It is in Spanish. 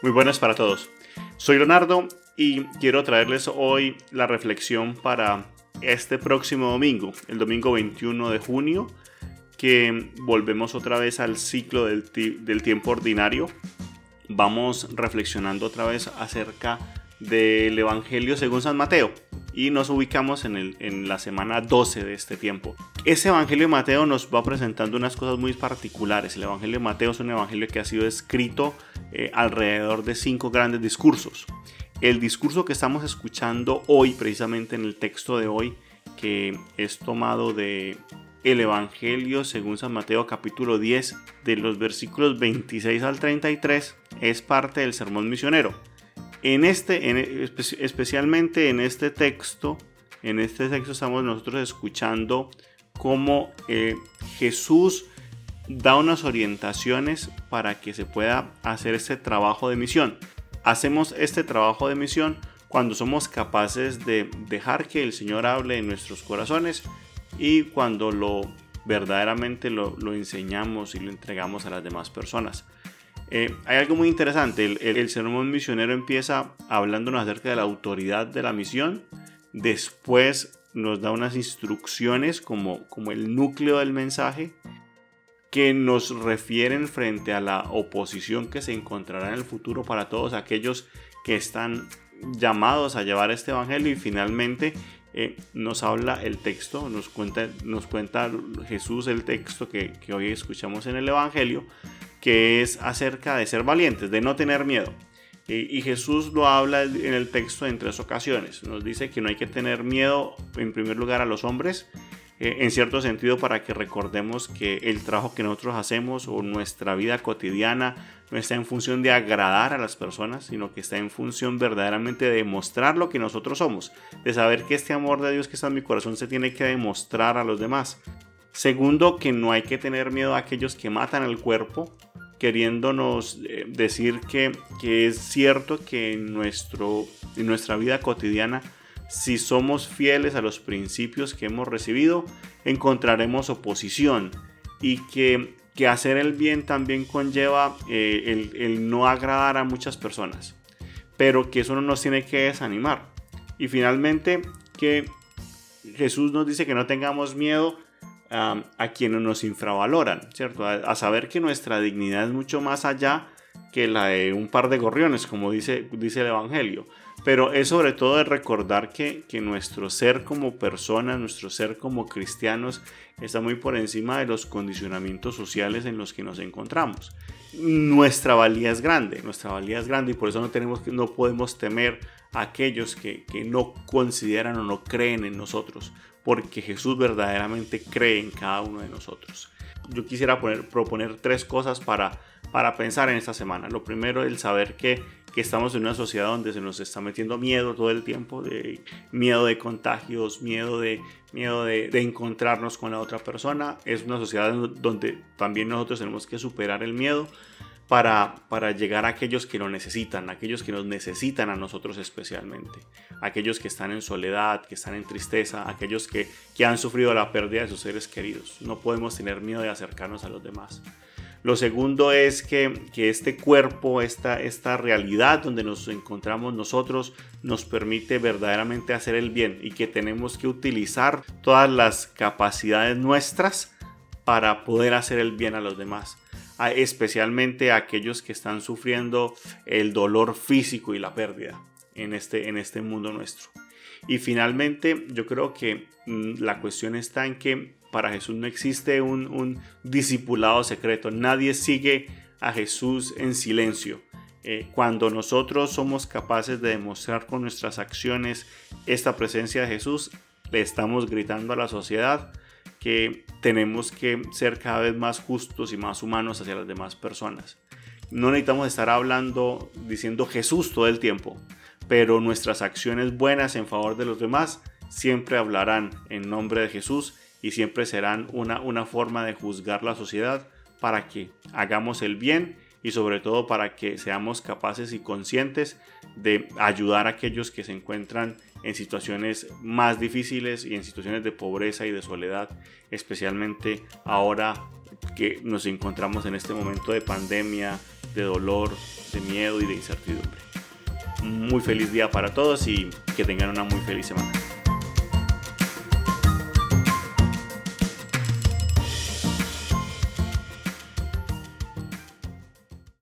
Muy buenas para todos. Soy Leonardo y quiero traerles hoy la reflexión para este próximo domingo, el domingo 21 de junio, que volvemos otra vez al ciclo del, del tiempo ordinario. Vamos reflexionando otra vez acerca del Evangelio según San Mateo y nos ubicamos en, el, en, la semana 12 de este tiempo. Ese Evangelio de Mateo nos va presentando unas cosas muy particulares. El Evangelio de Mateo es un Evangelio que ha sido escrito eh, alrededor de cinco grandes discursos. El discurso que estamos escuchando hoy, precisamente en el texto de hoy, que es tomado de el Evangelio según San Mateo capítulo 10, de los versículos 26 al 33, es parte del sermón misionero. En este, especialmente en este texto, en este texto estamos nosotros escuchando cómo eh, Jesús da unas orientaciones para que se pueda hacer este trabajo de misión. Hacemos este trabajo de misión cuando somos capaces de dejar que el Señor hable en nuestros corazones y cuando lo verdaderamente lo, enseñamos y lo entregamos a las demás personas. Eh, hay algo muy interesante, el, el, sermón misionero empieza hablándonos acerca de la autoridad de la misión, después nos da unas instrucciones como, el núcleo del mensaje que nos refieren frente a la oposición que se encontrará en el futuro para todos aquellos que están llamados a llevar este evangelio. Y finalmente eh, nos habla el texto, nos cuenta, Jesús el texto que hoy escuchamos en el evangelio, que es acerca de ser valientes, de no tener miedo. Y Jesús lo habla en el texto en tres ocasiones. Nos dice que no hay que tener miedo en primer lugar a los hombres, eh, en cierto sentido para que recordemos que el trabajo que nosotros hacemos o nuestra vida cotidiana no está en función de agradar a las personas, sino que está en función verdaderamente de demostrar lo que nosotros somos, de saber que este amor de Dios que está en mi corazón se tiene que demostrar a los demás. Segundo, que no hay que tener miedo a aquellos que matan el cuerpo, queriéndonos eh, decir que, que, es cierto que en, nuestro, nuestra vida cotidiana si somos fieles a los principios que hemos recibido, encontraremos oposición y que, hacer el bien también conlleva eh, el, no agradar a muchas personas, pero que eso no nos tiene que desanimar. Y finalmente, que Jesús nos dice que no tengamos miedo a quienes nos infravaloran, ¿cierto? A, saber que nuestra dignidad es mucho más allá que la de un par de gorriones, como dice, dice el Evangelio. Pero es sobre todo de recordar que, que nuestro ser como personas, nuestro ser como cristianos, está muy por encima de los condicionamientos sociales en los que nos encontramos. Nuestra valía es grande, nuestra valía es grande y por eso no, tenemos, no podemos temer a aquellos que, que no consideran o no creen en nosotros, porque Jesús verdaderamente cree en cada uno de nosotros. Yo quisiera poner, proponer tres cosas para, para pensar en esta semana. Lo primero, el saber que que estamos en una sociedad donde se nos está metiendo miedo todo el tiempo, de miedo de contagios, miedo de, miedo de, encontrarnos con la otra persona. Es una sociedad donde también nosotros tenemos que superar el miedo para, para llegar a aquellos que lo necesitan, aquellos que nos necesitan a nosotros especialmente, aquellos que están en soledad, que están en tristeza, aquellos que, que han sufrido la pérdida de sus seres queridos. No podemos tener miedo de acercarnos a los demás. Lo segundo es que, este cuerpo, esta, esta realidad donde nos encontramos nosotros, nos permite verdaderamente hacer el bien y que tenemos que utilizar todas las capacidades nuestras para poder hacer el bien a los demás especialmente a aquellos que están sufriendo el dolor físico y la pérdida en este, en este mundo nuestro. Y finalmente, yo creo que mm, la cuestión está en que para Jesús no existe un, discipulado secreto. Nadie sigue a Jesús en silencio. Eh, cuando nosotros somos capaces de demostrar con nuestras acciones esta presencia de Jesús, le estamos gritando a la sociedad que tenemos que ser cada vez más justos y más humanos hacia las demás personas. No necesitamos estar hablando, diciendo Jesús todo el tiempo, pero nuestras acciones buenas en favor de los demás siempre hablarán en nombre de Jesús y siempre serán una, una forma de juzgar la sociedad para que hagamos el bien y sobre todo para que seamos capaces y conscientes de ayudar a aquellos que se encuentran en situaciones más difíciles y en situaciones de pobreza y de soledad, especialmente ahora que nos encontramos en este momento de pandemia, de dolor, de miedo y de incertidumbre. Muy feliz día para todos y que tengan una muy feliz semana.